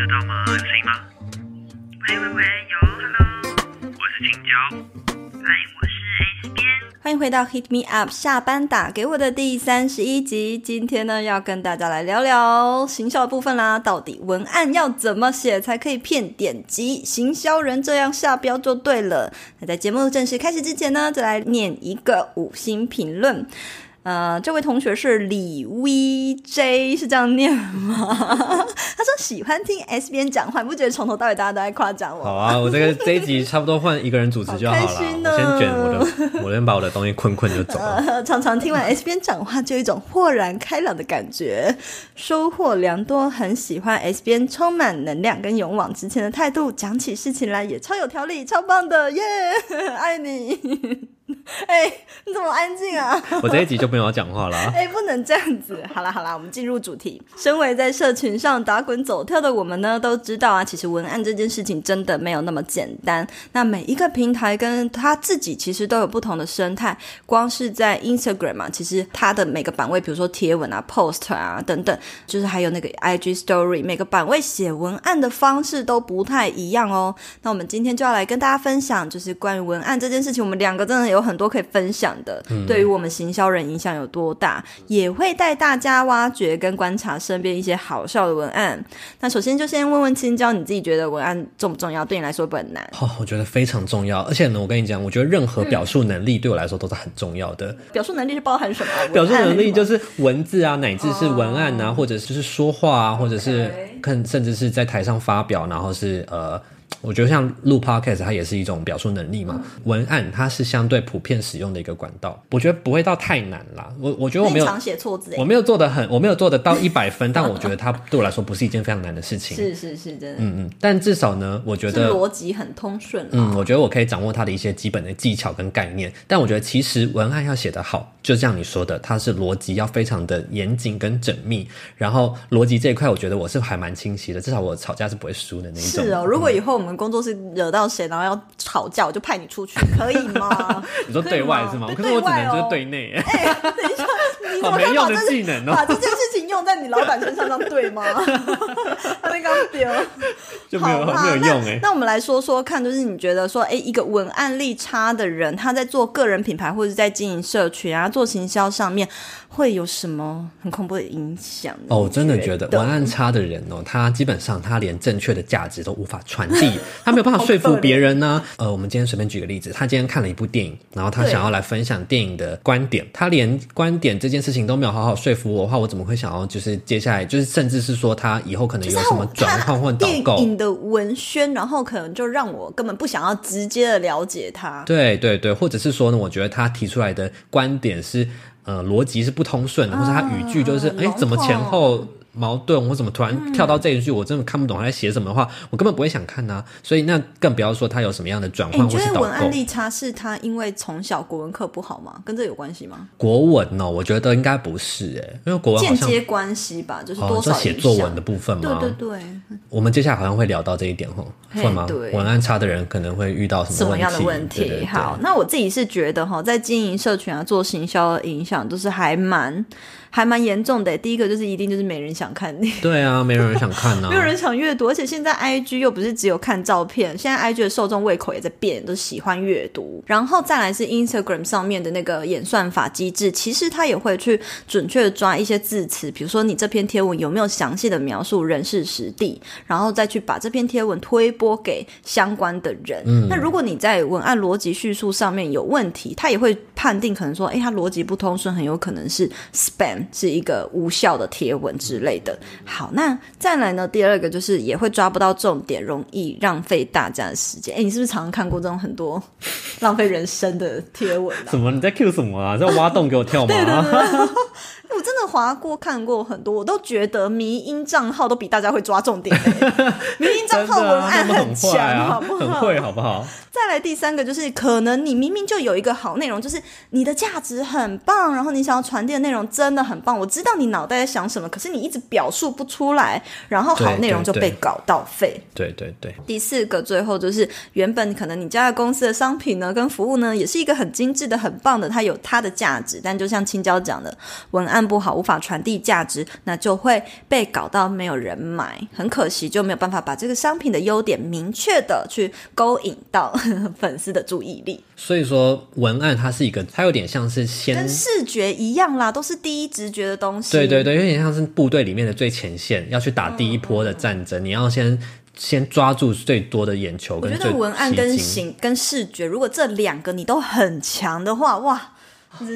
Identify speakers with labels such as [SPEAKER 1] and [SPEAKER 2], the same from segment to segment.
[SPEAKER 1] 得到吗？有声音吗？喂喂喂，有，Hello，我是青椒。嗨，我是边。
[SPEAKER 2] 欢迎回到 Hit Me Up 下班打给我的第三十一集。今天呢，要跟大家来聊聊行销的部分啦。到底文案要怎么写才可以骗点击？行销人这样下标就对了。那在节目正式开始之前呢，再来念一个五星评论。呃，这位同学是李 VJ，是这样念吗？他说喜欢听 S 边讲话，你不觉得从头到尾大家都在夸奖我？
[SPEAKER 3] 好啊，我这个 这一集差不多换一个人主持就好了。
[SPEAKER 2] 好开心
[SPEAKER 3] 我
[SPEAKER 2] 哦
[SPEAKER 3] 先卷我的，我先把我的东西困困就走了。
[SPEAKER 2] 呃，常常听完 S 边讲话，就有一种豁然开朗的感觉，收获良多。很喜欢 S 边充满能量跟勇往直前的态度，讲起事情来也超有条理，超棒的耶！爱你。哎、你怎么安静啊？
[SPEAKER 3] 我这一集就没有要讲话了啊。
[SPEAKER 2] 哎、不能这样子。好啦好啦，我们进入主题。身为在社群上打滚走跳的我们呢，都知道啊，其实文案这件事情真的没有那么简单。那每一个平台跟它自己其实都有不同的生态。光是在 Instagram 啊，其实它的每个版位，比如说贴文啊、post 啊等等，就是还有那个 IG Story，每个版位写文案的方式都不太一样哦。那我们今天就要来跟大家分享，就是关于文案这件事情，我们两个真的有很多可以分享的，对于我们行销人影响有多大，也会带大家挖掘跟观察身边一些好笑的文案。那首先就先问问青椒，你自己觉得文案重不重要？对你来说会不很难？
[SPEAKER 3] 哦，我觉得非常重要，而且呢，我跟你讲，我觉得任何表述能力对我来说都是很重要的。
[SPEAKER 2] 表述能力是包含什么？
[SPEAKER 3] 表述能力就是
[SPEAKER 2] 是
[SPEAKER 3] 是文字啊，乃至是文案啊，或者就是说话啊，或者是看，甚至是在台上发表，然后是呃。我觉得像录 podcast，它也是一种表述能力嘛。文案它是相对普遍使用的一个管道，我觉得不会到太难啦。我我觉得我没有
[SPEAKER 2] 常写错字哎，
[SPEAKER 3] 我没有做的很，我没有做得到一百分，但我觉得它对我来说不是一件非常难的事情。
[SPEAKER 2] 是是是，真的，
[SPEAKER 3] 嗯嗯，但至少呢，我觉得
[SPEAKER 2] 逻辑很通顺啊。
[SPEAKER 3] 嗯，我觉得我可以掌握它的一些基本的技巧跟概念，但我觉得其实文案要写得好，就像你说的，它是逻辑要非常的严谨跟缜密，然后逻辑这一块，我觉得我是还蛮清晰的，至少我吵架是不会输的那一种。
[SPEAKER 2] 是哦，如果以后我们工作室惹到谁，然后要吵架，我就派你出去，可以吗？
[SPEAKER 3] 你说对外是吗？
[SPEAKER 2] 可
[SPEAKER 3] 是我只能就是
[SPEAKER 2] 对
[SPEAKER 3] 对内，
[SPEAKER 2] 哎，等一下，你怎么
[SPEAKER 3] 好没用的
[SPEAKER 2] 可以把这
[SPEAKER 3] 技能哦
[SPEAKER 2] 把这件事情用在你老板身上，对吗？他那个丢。
[SPEAKER 3] 就没有
[SPEAKER 2] 好
[SPEAKER 3] 有用哎、
[SPEAKER 2] 那。那我们来说说看，就是你觉得说，哎，一个文案力差的人，他在做个人品牌或者在经营社群啊、做行销上面，会有什么很恐怖的影响？
[SPEAKER 3] 哦，我真的觉得文案差的人哦，他基本上他连正确的价值都无法传递，他没有办法说服别人呢、呃，我们今天随便举个例子，他今天看了一部电影，然后他想要来分享电影的观点，他连观点这件事情都没有好好说服我的话，我怎么会想要就是接下来就是甚至是说他以后可能有什么转换或导购
[SPEAKER 2] 电
[SPEAKER 3] 购？
[SPEAKER 2] 影的文宣，然后可能就让我根本不想要直接的了解他。
[SPEAKER 3] 对对对，或者是说呢，我觉得他提出来的观点是呃逻辑是不通顺的，或者他语句就是哎、
[SPEAKER 2] 笼
[SPEAKER 3] 怎么前
[SPEAKER 2] 统
[SPEAKER 3] 后矛盾，我怎么突然跳到这一句，我真的看不懂他在写什么的话，我根本不会想看呐、所以那更不要说他有什么样的转
[SPEAKER 2] 哎，
[SPEAKER 3] 换
[SPEAKER 2] 你觉
[SPEAKER 3] 或是导购
[SPEAKER 2] 得文案。力差是他因为从小国文课不好吗？跟这有关系吗？
[SPEAKER 3] 国文哦，我觉得应该不是哎，因为国文
[SPEAKER 2] 间接关系吧，就是
[SPEAKER 3] 哦，
[SPEAKER 2] 多少
[SPEAKER 3] 写作文的部分吗？
[SPEAKER 2] 对对对，
[SPEAKER 3] 我们接下来好像会聊到这一点吼，
[SPEAKER 2] 嘿
[SPEAKER 3] 会吗
[SPEAKER 2] 对？
[SPEAKER 3] 文案差的人可能会遇到什么
[SPEAKER 2] 什么样的问题？
[SPEAKER 3] 问对对对
[SPEAKER 2] 好，那我自己是觉得哈，在经营社群啊、做行销的影响，都是还蛮还蛮严重的。第一个就是一定就是没人想看你。
[SPEAKER 3] 对啊，没有人想看呢、
[SPEAKER 2] 没有人想阅读，而且现在 I G 又不是只有看照片，现在 I G 的受众胃口也在变，都喜欢阅读。然后再来是 Instagram 上面的那个演算法机制，其实它也会去准确的抓一些字词，比如说你这篇贴文有没有详细的描述人事实地，然后再去把这篇贴文推播给相关的人。嗯那如果你在文案逻辑叙述上面有问题，它也会判定可能说，哎，它逻辑不通顺，很有可能是 spam，是一个无效的贴文之类的。好，那再来呢？第二个就是也会抓不到重点，容易浪费大家的时间。哎，你是不是常常看过这种很多 浪费人生的贴文啊？
[SPEAKER 3] 什么？你在 Q 什么啊？在挖洞给我跳吗？
[SPEAKER 2] 划过看过很多，我都觉得迷音账号都比大家会抓重点、欸。迷音账号文案
[SPEAKER 3] 真的啊他们
[SPEAKER 2] 强，
[SPEAKER 3] 啊，
[SPEAKER 2] 好不好？
[SPEAKER 3] 很会，好不好？
[SPEAKER 2] 再来第三个就是，可能你明明就有一个好内容，就是你的价值很棒，然后你想要传递的内容真的很棒，我知道你脑袋在想什么，可是你一直表述不出来，然后好内容就被搞到废。
[SPEAKER 3] 对对对，
[SPEAKER 2] 第四个，最后就是原本可能你家的公司的商品呢，跟服务呢，也是一个很精致的、很棒的，它有它的价值，但就像青椒讲的，文案不好，无法法传递价值，那就会被搞到没有人买，很可惜就没有办法把这个商品的优点明确的去勾引到 粉丝的注意力。
[SPEAKER 3] 所以说文案它是一个，它有点像是先
[SPEAKER 2] 跟视觉一样啦，都是第一直觉的东西。
[SPEAKER 3] 对对对，有点像是部队里面的最前线，要去打第一波的战争，你要先先抓住最多的眼球
[SPEAKER 2] 我觉得文案跟形跟视觉，如果这两个你都很强的话，哇，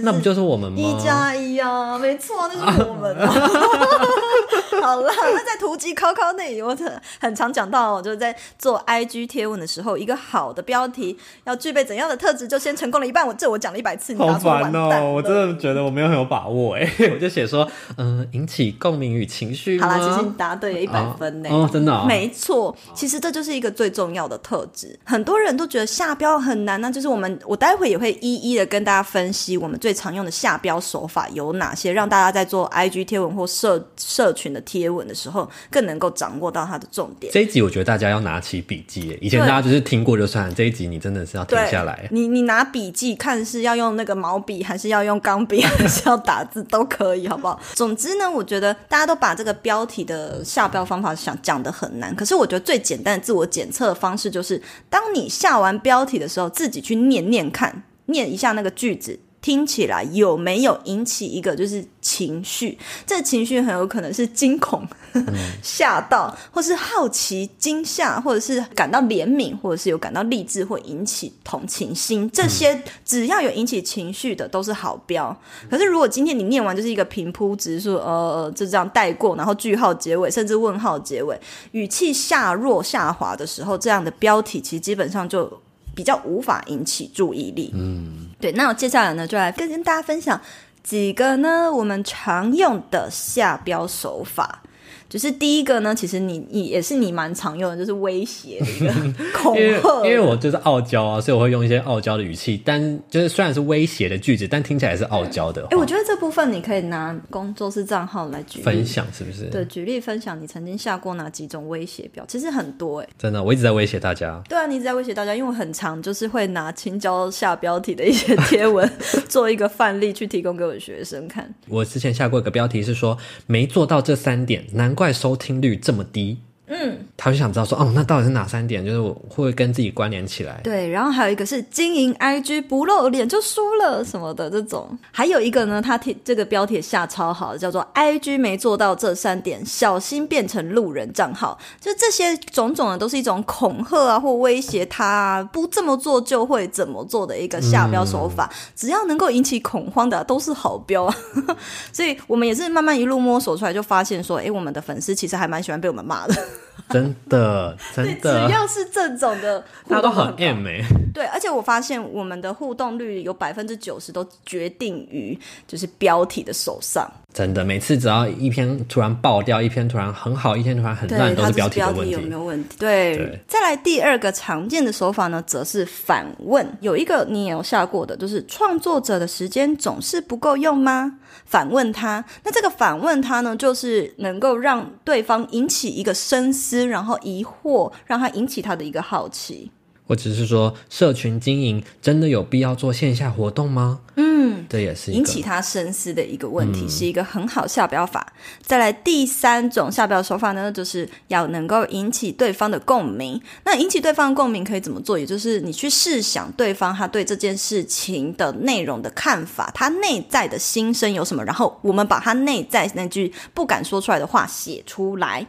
[SPEAKER 3] 那不就是我们吗？
[SPEAKER 2] 一加一啊，没错，那就是我们啊。好了，那在图集考考内，我很很常讲到哦，就是在做 IG 贴文的时候，一个好的标题要具备怎样的特质，就先成功了一半。我这我讲了一百次，你
[SPEAKER 3] 好
[SPEAKER 2] 答错完
[SPEAKER 3] 烦
[SPEAKER 2] 蛋了
[SPEAKER 3] 哦！我真的觉得我没有很有把握哎，我就写说，嗯、引起共鸣与情绪。
[SPEAKER 2] 好啦，其实你答对了一百分呢、
[SPEAKER 3] 哦哦真的哦
[SPEAKER 2] 没错。其实这就是一个最重要的特质。很多人都觉得下标很难呢、就是我们我待会也会一一的跟大家分析我们最常用的下标手法有哪些，让大家在做 IG 贴文或社社群的贴文的时候，更能够掌握到它的重点。
[SPEAKER 3] 这一集我觉得大家要拿起笔记，以前大家就是听过就算了，这一集你真的是要停，下来。
[SPEAKER 2] 你你拿笔记看是要用那个毛笔，还是要用钢笔，还是要打字都可以，好不好？总之呢，我觉得大家都把这个标题的下标方法想讲的很难，可是我觉得最简单的自我检测的方式就是，当你下完标题的时候，自己去念念看，念一下那个句子。听起来有没有引起一个就是情绪？这情绪很有可能是惊恐、吓到，或是好奇、惊吓，或者是感到怜悯，或者是有感到励志，或引起同情心。这些只要有引起情绪的，都是好标。可是如果今天你念完就是一个平铺直述，呃，就这样带过，然后句号结尾，甚至问号结尾，语气下弱下滑的时候，这样的标题其实基本上就比较无法引起注意力。嗯，对。那我接下来呢，就来跟跟大家分享几个呢我们常用的下标手法。就是第一个呢，其实你你也是你蛮常用的，就是威胁的一个 恐吓，
[SPEAKER 3] 因为我就是傲娇啊，所以我会用一些傲娇的语气，但就是虽然是威胁的句子，但听起来也是傲娇的话。
[SPEAKER 2] 哎、我觉得这部分你可以拿工作室账号来举例
[SPEAKER 3] 分。享是不是？
[SPEAKER 2] 对，举例分享你曾经下过哪几种威胁表，其实很多哎、
[SPEAKER 3] 真的，我一直在威胁大家。
[SPEAKER 2] 对啊，你一直在威胁大家，因为我很常就是会拿青椒下标题的一些贴文做一个范例去提供给我的学生看。
[SPEAKER 3] 我之前下过一个标题是说没做到这三点，难怪收听率这么低。嗯，他就想知道说，哦，那到底是哪三点？就是我会跟自己关联起来。
[SPEAKER 2] 对，然后还有一个是经营 IG 不露脸就输了什么的这种，还有一个呢，他贴这个标题下超好，叫做 IG 没做到这三点，小心变成路人账号。就这些种种的都是一种恐吓啊或威胁他、啊、不这么做就会怎么做的一个下标手法，只要能够引起恐慌的都是好标啊。所以我们也是慢慢一路摸索出来，就发现说，哎，我们的粉丝其实还蛮喜欢被我们骂的。
[SPEAKER 3] 真的，
[SPEAKER 2] 只
[SPEAKER 3] 真的，只
[SPEAKER 2] 要是这种的互
[SPEAKER 3] 大家都很
[SPEAKER 2] 动很棒
[SPEAKER 3] M 哎、
[SPEAKER 2] 对，而且我发现我们的互动率有百分之九十都决定于就是标题的手上，
[SPEAKER 3] 真的，每次只要一篇突然爆掉，一篇突然很好，一篇突然很
[SPEAKER 2] 对，
[SPEAKER 3] 烂，都是标
[SPEAKER 2] 题
[SPEAKER 3] 的问题。
[SPEAKER 2] 没有问题？对，
[SPEAKER 3] 对
[SPEAKER 2] 再来第二个常见的手法呢，则是反问。有一个你也有下过的，就是创作者的时间总是不够用吗？反问他，那这个反问他呢，就是能够让对方引起一个深思，然后疑惑，让他引起他的一个好奇。
[SPEAKER 3] 或者是说，社群经营真的有必要做线下活动吗？嗯，这也是
[SPEAKER 2] 引起他深思的一个问题，是一个很好下标法。再来第三种下标手法呢，就是要能够引起对方的共鸣。那引起对方的共鸣可以怎么做？也就是你去试想对方他对这件事情的内容的看法，他内在的心声有什么，然后我们把他内在那句不敢说出来的话写出来。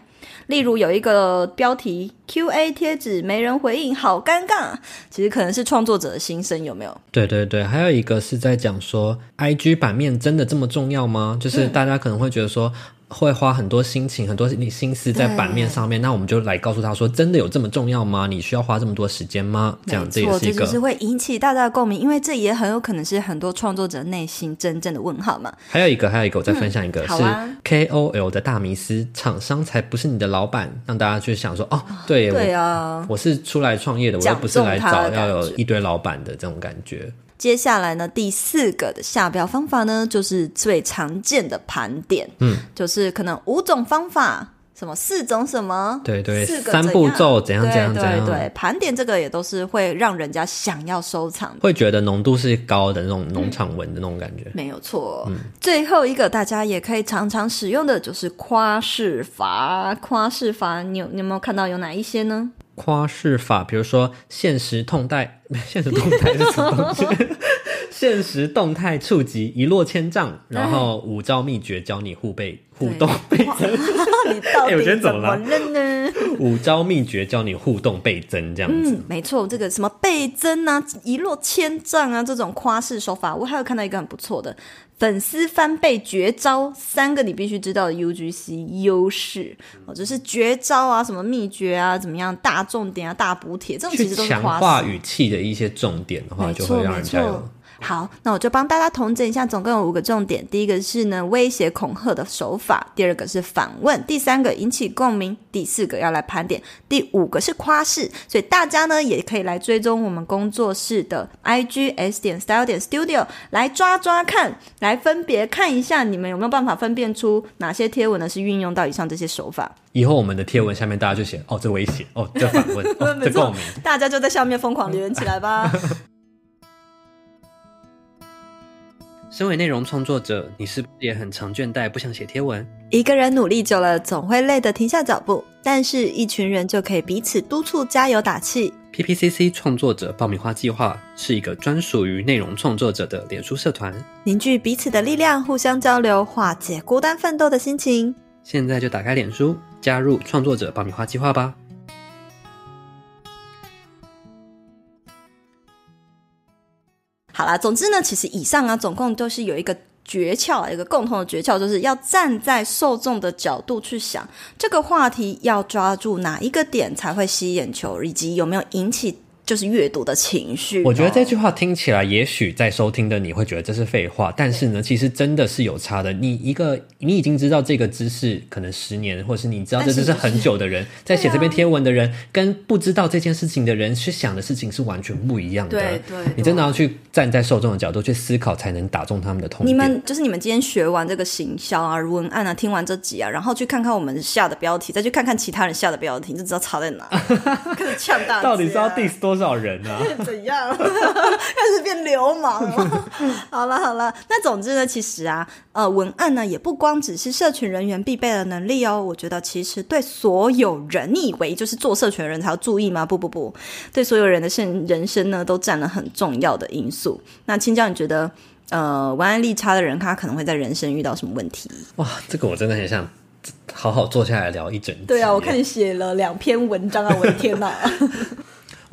[SPEAKER 2] 例如有一个标题 “Q&A 贴纸没人回应，好尴尬”，其实可能是创作者的心声，有没有？
[SPEAKER 3] 对对对，还有一个是在讲说，IG 版面真的这么重要吗？就是大家可能会觉得说，会花很多心情、很多你心思在版面上面，那我们就来告诉他说，真的有这么重要吗？你需要花这么多时间吗？这样这，也是一个
[SPEAKER 2] 是。会引起大家的共鸣，因为这也很有可能是很多创作者内心真正的问号嘛。
[SPEAKER 3] 还有一个，还有一个，我再分享一个、是 KOL 的大迷思，厂商才不是你的老板，让大家去想说，哦，对耶，
[SPEAKER 2] 对
[SPEAKER 3] 我
[SPEAKER 2] 啊，
[SPEAKER 3] 我是出来创业的，我又不是来找要有一堆老板的这种感觉。
[SPEAKER 2] 接下来呢，第四个的下标方法呢，就是最常见的盘点，
[SPEAKER 3] 嗯，
[SPEAKER 2] 就是可能五种方法。什么四种什么，
[SPEAKER 3] 对对
[SPEAKER 2] 四个
[SPEAKER 3] 三步骤怎样怎样怎样
[SPEAKER 2] 对对，盘点这个也都是会让人家想要收藏的。
[SPEAKER 3] 会觉得浓度是高的那种农场文的那种感觉。
[SPEAKER 2] 没有错，最后一个大家也可以常常使用的就是夸饰法。夸饰法，你有你有没有看到有哪一些呢？
[SPEAKER 3] 夸饰法，比如说现实动态，现实动态是什么东西？现实动态触及一落千丈，然后五招秘诀教你互背互动倍增，
[SPEAKER 2] 你到
[SPEAKER 3] 哎我觉得
[SPEAKER 2] 底怎么
[SPEAKER 3] 了
[SPEAKER 2] 了呢？
[SPEAKER 3] 五招秘诀教你互动倍增，这样子。
[SPEAKER 2] 嗯，没错，这个什么倍增啊、一落千丈啊，这种夸式手法，我还有看到一个很不错的粉丝翻倍绝招，三个你必须知道的 UGC 优势哦，就是绝招啊、什么秘诀啊、怎么样大重点啊、大补帖，这种其
[SPEAKER 3] 去
[SPEAKER 2] 实都是
[SPEAKER 3] 强
[SPEAKER 2] 夸饰。
[SPEAKER 3] 化语气的一些重点的话，就会让人家。
[SPEAKER 2] 好，那我就帮大家统整一下，总共有五个重点。第一个是呢威胁恐吓的手法，第二个是反问，第三个引起共鸣，第四个要来盘点，第五个是夸饰。所以大家呢也可以来追踪我们工作室的 IG S 点 Style 点 Studio 来抓抓看，来分别看一下你们有没有办法分辨出哪些贴文呢是运用到以上这些手法。
[SPEAKER 3] 以后我们的贴文下面大家就写哦，这威胁，哦，这反问，哦，这共鸣。
[SPEAKER 2] 大家就在下面疯狂留言起来吧。
[SPEAKER 3] 身为内容创作者，你是不是也很常倦怠，不想写贴文？
[SPEAKER 2] 一个人努力久了，总会累得停下脚步，但是一群人就可以彼此督促、加油打气。
[SPEAKER 3] PPCC 创作者爆米花计划是一个专属于内容创作者的脸书社团，
[SPEAKER 2] 凝聚彼此的力量，互相交流，化解孤单奋斗的心情。
[SPEAKER 3] 现在就打开脸书，加入创作者爆米花计划吧。
[SPEAKER 2] 好啦，总之呢，其实以上啊，总共都是有一个诀窍，一个共同的诀窍，就是要站在受众的角度去想这个话题，要抓住哪一个点才会吸眼球，以及有没有引起就是阅读的情绪哦、
[SPEAKER 3] 我觉得这句话听起来，也许在收听的你会觉得这是废话，但是呢，其实真的是有差的。你一个你已经知道这个知识可能十年，或者是你知道这知识很久的人，在写这篇贴文的人，跟不知道这件事情的人去想的事情是完全不一样的。
[SPEAKER 2] 对对
[SPEAKER 3] 你真的要去站在受众的角度去思考，才能打中他们的痛点。
[SPEAKER 2] 你们就是你们今天学完这个行销啊、文案啊，听完这集啊，然后去看看我们下的标题，再去看看其他人下的标题，你就知道差在哪。开始呛大家，
[SPEAKER 3] 到底是要 diss 多少人啊？
[SPEAKER 2] 怎样？开始变流氓了。好了好了，那总之呢，其实啊，呃，文案呢也不光只是社群人员必备的能力哦。我觉得其实对所有人，你以为就是做社群的人才要注意吗？不不不，对所有人的生人生呢，都占了很重要的因素。那青椒，你觉得呃，文案力差的人，他可能会在人生遇到什么问题？
[SPEAKER 3] 哇，这个我真的很想好好坐下来聊一整集。
[SPEAKER 2] 对啊，我看你写了两篇文章啊，我的天哪！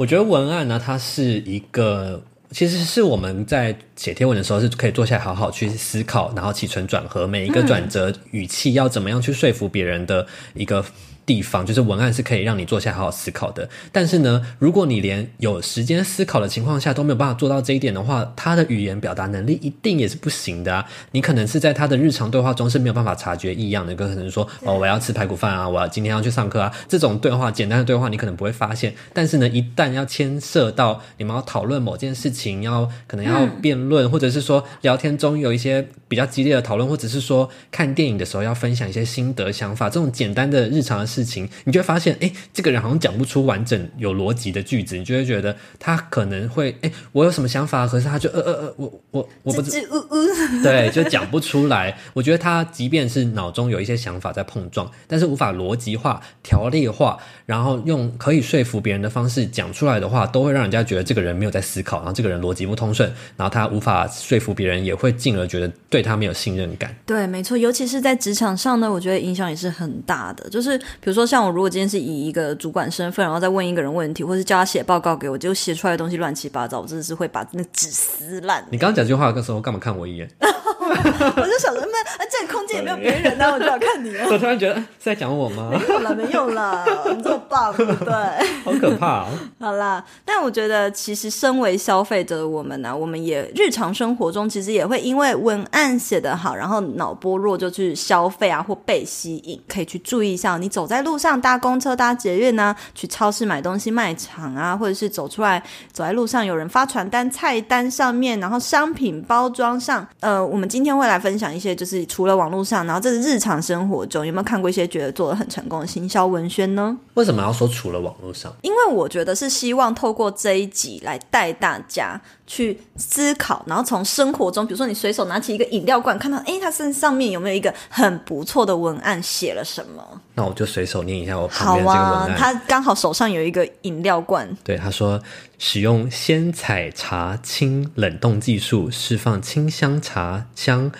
[SPEAKER 3] 我觉得文案呢，它是一个，其实是我们在写贴文的时候是可以坐下来好好去思考，然后起承转合，每一个转折语气要怎么样去说服别人的一个。地方就是文案是可以让你坐下来好好思考的，但是呢，如果你连有时间思考的情况下都没有办法做到这一点的话，他的语言表达能力一定也是不行的啊！你可能是在他的日常对话中是没有办法察觉异样的，跟可能说哦，我要吃排骨饭啊，我要今天要去上课啊，这种对话简单的对话你可能不会发现，但是呢，一旦要牵涉到你们要讨论某件事情，要可能要辩论，或者是说聊天中有一些比较激烈的讨论，或者是说看电影的时候要分享一些心得想法，这种简单的日常的事情，你就会发现，哎，这个人好像讲不出完整有逻辑的句子，你就会觉得他可能会，哎，我有什么想法，可是他就呃呃呃，我我我不知。对，就讲不出来。我觉得他即便是脑中有一些想法在碰撞，但是无法逻辑化、条列化，然后用可以说服别人的方式讲出来的话，都会让人家觉得这个人没有在思考，然后这个人逻辑不通顺，然后他无法说服别人，也会进而觉得对他没有信任感。
[SPEAKER 2] 对，没错，尤其是在职场上呢，我觉得影响也是很大的。就是比如说，像我如果今天是以一个主管身份，然后再问一个人问题，或是叫他写报告给我，结果写出来的东西乱七八糟，我真的是会把那纸撕烂。
[SPEAKER 3] 你刚刚讲这句话的时候，干嘛看我一眼？
[SPEAKER 2] 我就想说，那啊，这个空间也没有别人啊，我就要看你了。
[SPEAKER 3] 我突然觉得是在讲我吗？
[SPEAKER 2] 没有了，没有了，你这么棒，对不对？
[SPEAKER 3] 好可怕、哦！
[SPEAKER 2] 好啦，但我觉得其实身为消费者的我们呢、啊，我们也日常生活中其实也会因为文案写得好，然后脑波弱就去消费啊，或被吸引。可以去注意一下，你走在路上搭公车、搭捷运呢、去超市买东西、卖场啊，或者是走出来走在路上有人发传单，菜单上面，然后商品包装上，呃，我们今天天会来分享一些，就是除了网络上，然后这是日常生活中有没有看过一些觉得做的很成功的行销文宣呢？
[SPEAKER 3] 为什么要说除了网络上？
[SPEAKER 2] 因为我觉得是希望透过这一集来带大家去思考，然后从生活中，比如说你随手拿起一个饮料罐，看到哎，它身上面有没有一个很不错的文案，写了什么？
[SPEAKER 3] 那我就随手念一下我旁
[SPEAKER 2] 好
[SPEAKER 3] 边这个文
[SPEAKER 2] 啊
[SPEAKER 3] 案。，
[SPEAKER 2] 他刚好手上有一个饮料罐，
[SPEAKER 3] 对，他说使用鲜采茶清冷冻技术，释放清香茶香、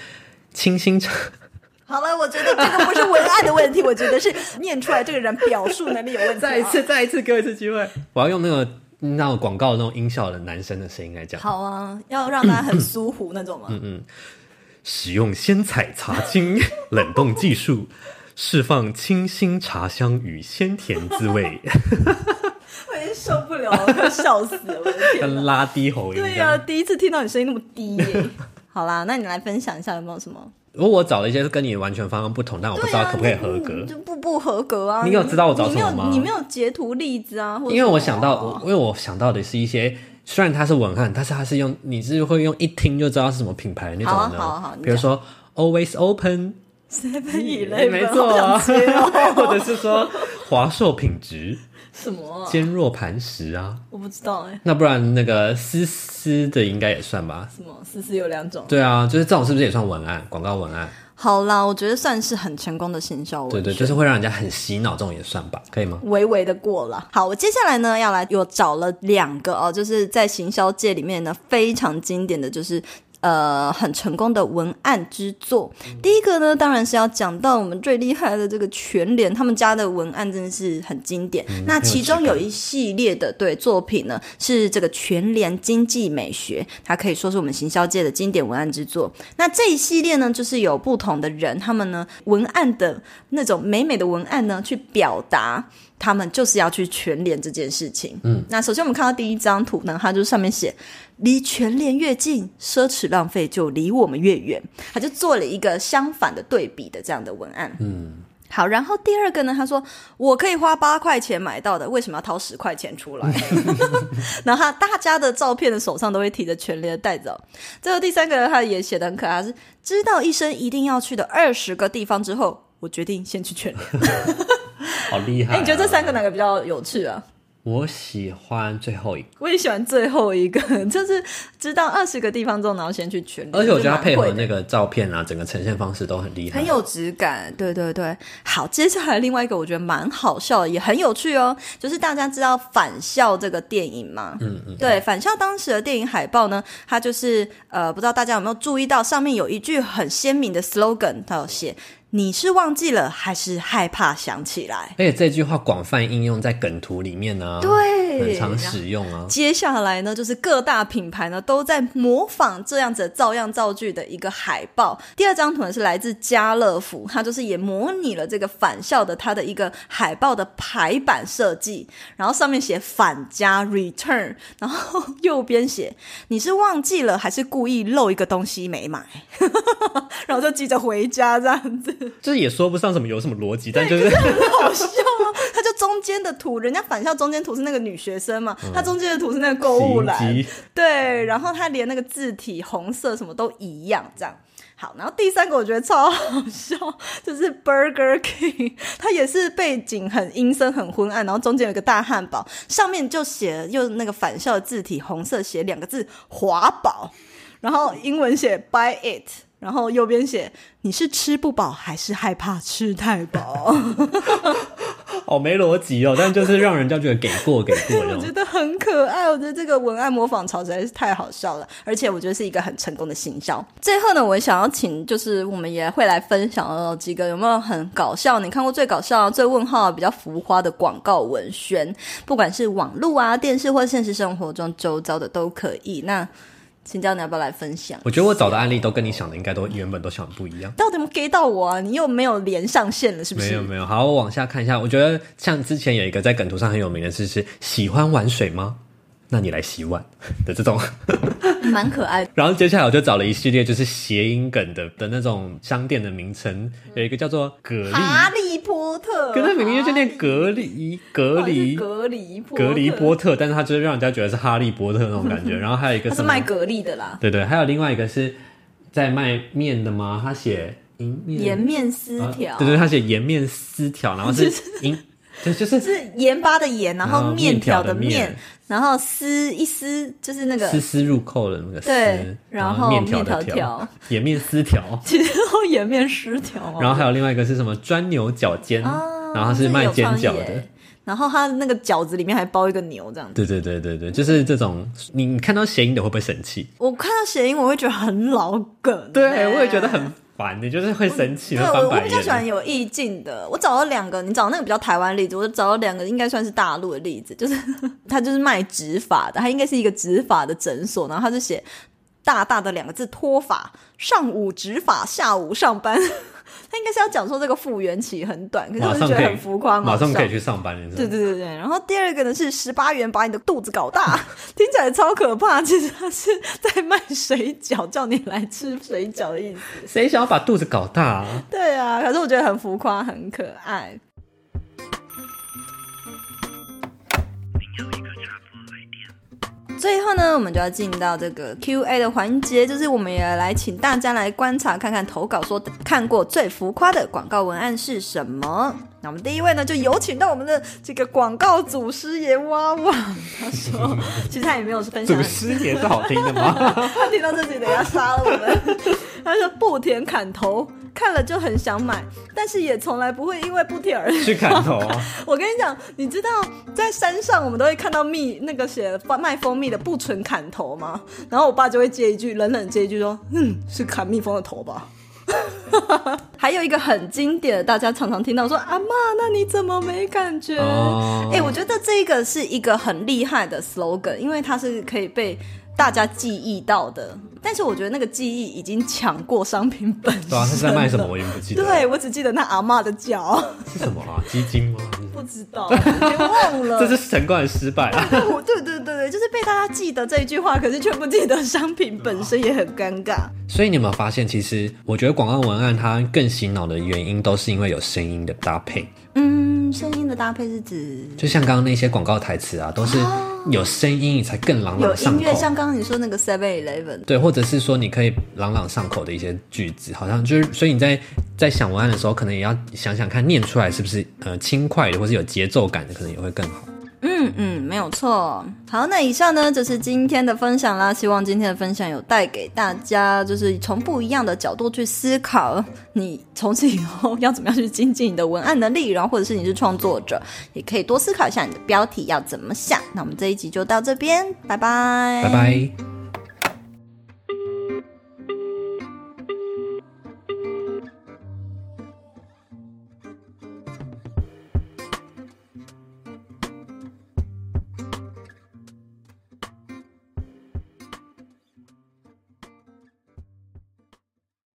[SPEAKER 3] 清新茶。
[SPEAKER 2] 好了，我觉得这个不是文案的问题，我觉得是念出来这个人表述能力有问题、啊。
[SPEAKER 3] 再一次，再一次，给我一次机会。我要用那个那种广告那种音效的男生的声音来讲。
[SPEAKER 2] 好啊，要让他很舒服那种吗？
[SPEAKER 3] 使用鲜采茶精 冷冻技术，释放清新茶香与鲜甜滋味，
[SPEAKER 2] 我已经受不了了，快笑死了！我的天哪！
[SPEAKER 3] 跟拉低喉音这
[SPEAKER 2] 对呀、
[SPEAKER 3] 样。
[SPEAKER 2] 第一次听到你声音那么低耶。好啦，那你来分享一下有没有什么？
[SPEAKER 3] 如果我找了一些跟你完全方向不同，但我不知道可不可以合格
[SPEAKER 2] 啊，就不不合格啊！
[SPEAKER 3] 你有知道我找什么吗
[SPEAKER 2] 你没有，你没有截图例子啊？
[SPEAKER 3] 因为我想到，因为我想到的是一些，虽然它是文案，但是它是用你是会用一听就知道是什么品牌的那种的？
[SPEAKER 2] 好啊好啊好啊你
[SPEAKER 3] 比如说 Always
[SPEAKER 2] Open，Seven 以
[SPEAKER 3] 内没错啊，或者是说华硕品质、
[SPEAKER 2] 什么啊？
[SPEAKER 3] 坚若磐石啊。
[SPEAKER 2] 我不知道哎、
[SPEAKER 3] 那不然那个丝丝的应该也算吧？
[SPEAKER 2] 什么思思有两种？
[SPEAKER 3] 对啊，就是这种是不是也算文案、广告文案？
[SPEAKER 2] 好啦，我觉得算是很成功的行销文
[SPEAKER 3] 对对，就是会让人家很洗脑，这种也算吧？可以吗？
[SPEAKER 2] 微微的过了。好，我接下来呢要来，我找了两个哦，就是在行销界里面呢非常经典的就是。呃，很成功的文案之作。第一个呢，当然是要讲到我们最厉害的这个全联，他们家的文案真的是很经典。那其中有一系列的对作品呢，是这个全联经济美学，它可以说是我们行销界的经典文案之作。那这一系列呢，就是有不同的人，他们呢文案的那种美美的文案呢，去表达他们就是要去全联这件事情。嗯，那首先我们看到第一张图呢，它就上面写“离全联越近，奢侈浪费就离我们越远”，他就做了一个相反的对比的这样的文案。嗯。好，然后第二个呢？他说我可以花八块钱买到的，为什么要掏十块钱出来？然后他大家的照片的手上都会提着全联的袋子、哦。最后第三个呢，他也写的很可爱，是知道一生一定要去的二十个地方之后，我决定先去全联。
[SPEAKER 3] 好厉害、
[SPEAKER 2] 哎、你觉得这三个？哪个比较有趣啊？
[SPEAKER 3] 我喜欢最后一个，
[SPEAKER 2] 我也喜欢最后一个，就是知道二十个地方之后，然后先去全联。
[SPEAKER 3] 而且我觉得它配合那个照片啊，整个呈现方式都很厉害，
[SPEAKER 2] 很有质感，对对对。好，接下来另外一个我觉得蛮好笑的，也很有趣哦。就是大家知道《返校》这个电影吗？嗯嗯。对，《返校》当时的电影海报呢，它就是呃，不知道大家有没有注意到，上面有一句很鲜明的 slogan，它有写。你是忘记了，还是害怕想起来？
[SPEAKER 3] 而且这句话广泛应用在梗图里面呢、啊，
[SPEAKER 2] 对
[SPEAKER 3] 很常使用啊。
[SPEAKER 2] 接下来呢，就是各大品牌呢都在模仿这样子的照样造句的一个海报。第二张图呢是来自家乐福，它就是也模拟了这个返校的它的一个海报的排版设计，然后上面写返家 return，然后右边写你是忘记了还是故意漏一个东西没买，然后就急着回家这样子。
[SPEAKER 3] 就是也说不上什么有什么逻辑，但就是
[SPEAKER 2] 很好笑啊！它就中间的图，人家返校中间图是那个女学生嘛，它中间的图是那个购物篮对，然后它连那个字体红色什么都一样，这样。好，然后第三个我觉得超好笑，就是 Burger King，它也是背景很阴森、很昏暗，然后中间有一个大汉堡，上面就写用那个返校的字体红色写两个字“华宝”，然后英文写 “Buy it”。然后右边写你是吃不饱还是害怕吃太饱？
[SPEAKER 3] 好 没逻辑哦，但就是让人家觉得给过给过这
[SPEAKER 2] 我觉。得很可爱，我觉得这个文案模仿潮实在是太好笑了，而且我觉得是一个很成功的行销。最后呢，我想要请，就是我们也会来分享呃几个有没有很搞笑，你看过最搞笑、最问号、比较浮夸的广告文宣，不管是网络啊、电视或现实生活中周遭的都可以。那请教你要不要来分享？
[SPEAKER 3] 我觉得我找的案例都跟你想的应该都原本都想的不一样。
[SPEAKER 2] 到底有没有 get 到我啊？你又没有连上线了，是不是？
[SPEAKER 3] 没有没有，好，我往下看一下。我觉得像之前有一个在梗图上很有名的是是喜欢玩水吗？那你来洗碗的这种。
[SPEAKER 2] 蛮可爱的。
[SPEAKER 3] 然后接下来我就找了一系列就是谐音梗的的那种商店的名称，有一个叫做蛤蜊，
[SPEAKER 2] 哈利波特，
[SPEAKER 3] 可它明明就念隔离隔离
[SPEAKER 2] 隔离波
[SPEAKER 3] 隔离波特，但是它就是让人家觉得是哈利波特那种感觉。然后还有一个
[SPEAKER 2] 是卖蛤蜊的啦。
[SPEAKER 3] 对对，还有另外一个是在卖面的吗？他写银面
[SPEAKER 2] 颜面丝条，
[SPEAKER 3] 啊对对，他写颜面丝条，然后是 银，对，就是
[SPEAKER 2] 是盐巴的盐，然
[SPEAKER 3] 然后
[SPEAKER 2] 后面条的
[SPEAKER 3] 面
[SPEAKER 2] 然后丝一丝就是那个
[SPEAKER 3] 丝丝入扣的那个丝，
[SPEAKER 2] 对然后
[SPEAKER 3] 面条
[SPEAKER 2] 条
[SPEAKER 3] 的
[SPEAKER 2] 条
[SPEAKER 3] 颜面丝条，
[SPEAKER 2] 其实都颜面丝条哦。
[SPEAKER 3] 然后还有另外一个是什么钻牛角尖，
[SPEAKER 2] 哦
[SPEAKER 3] 然后它是卖煎饺的。
[SPEAKER 2] 然后它那个饺子里面还包一个牛，这样子。
[SPEAKER 3] 对对对对对，就是这种，你你看到谐音的会不会生气？
[SPEAKER 2] 我看到谐音，我会觉得很老梗。
[SPEAKER 3] 对，
[SPEAKER 2] 哎
[SPEAKER 3] 我也觉得很烦，你就是会生气，
[SPEAKER 2] 对，我我比较。喜欢有意境的。我找了两个，你找那个比较台湾例子，我找了两个应该算是大陆的例子，就是 他就是卖植发的，他应该是一个植发的诊所，然后他就写大大的两个字脱发，上午植发，下午上班。他应该是要讲说这个复原期很短，可是我就觉得很浮夸，
[SPEAKER 3] 马上可以
[SPEAKER 2] 去。
[SPEAKER 3] 上班了，
[SPEAKER 2] 对对对对，然后第二个呢是十八元把你的肚子搞大，听起来超可怕。其实他是在卖水饺，叫你来吃水饺的意思。
[SPEAKER 3] 谁想要把肚子搞大啊？
[SPEAKER 2] 对啊，可是我觉得很浮夸，很可爱。最后呢，我们就要进到这个 Q&A 的环节，就是我们也来请大家来观察看看投稿说看过最浮夸的广告文案是什么。那我们第一位呢，就有请到我们的这个广告祖师爷哇哇，他说，其实他也没有分享
[SPEAKER 3] 祖师爷是好听的吗？
[SPEAKER 2] 他听到这里，等下杀了我们。他说不甜砍头，看了就很想买，但是也从来不会因为不甜而
[SPEAKER 3] 去砍头啊！
[SPEAKER 2] 我跟你讲，你知道在山上我们都会看到蜜那个写卖蜂蜜的不纯砍头吗？然后我爸就会接一句，冷冷接一句说：“嗯，是砍蜜蜂的头吧。”还有一个很经典的，大家常常听到说：“阿妈，那你怎么没感觉？”哎、
[SPEAKER 3] 哦
[SPEAKER 2] 我觉得这个是一个很厉害的 slogan，因为它是可以被大家记忆到的。但是我觉得那个记忆已经抢过商品本身。
[SPEAKER 3] 对啊，他是在卖什么？我也不记得。
[SPEAKER 2] 对，我只记得那阿嬷的脚，
[SPEAKER 3] 是什么啊？基金吗？
[SPEAKER 2] 不知道，忘了。
[SPEAKER 3] 这是神官的失败啊！
[SPEAKER 2] 对对对对，就是被大家记得这一句话，可是却不记得商品本身也很尴尬。
[SPEAKER 3] 所以你有没有发现，其实我觉得广告文案它更洗脑的原因，都是因为有声音的搭配。
[SPEAKER 2] 嗯，声音的搭配是指
[SPEAKER 3] 就像刚刚那些广告台词啊，都是有声音，你才更朗
[SPEAKER 2] 有
[SPEAKER 3] 朗上
[SPEAKER 2] 音乐，像刚刚你说那个 Seven Eleven，
[SPEAKER 3] 对，或者是说你可以朗朗上口的一些句子，好像就是，所以你在在想文案的时候，可能也要想想看，念出来是不是呃轻快的，或是有节奏感的，可能也会更好。
[SPEAKER 2] 嗯嗯，没有错。好，那以上呢就是今天的分享啦。希望今天的分享有带给大家，就是从不一样的角度去思考，你从此以后要怎么样去精进你的文案能力，然后或者是你是创作者，也可以多思考一下你的标题要怎么想。那我们这一集就到这边，拜拜，
[SPEAKER 3] 拜拜。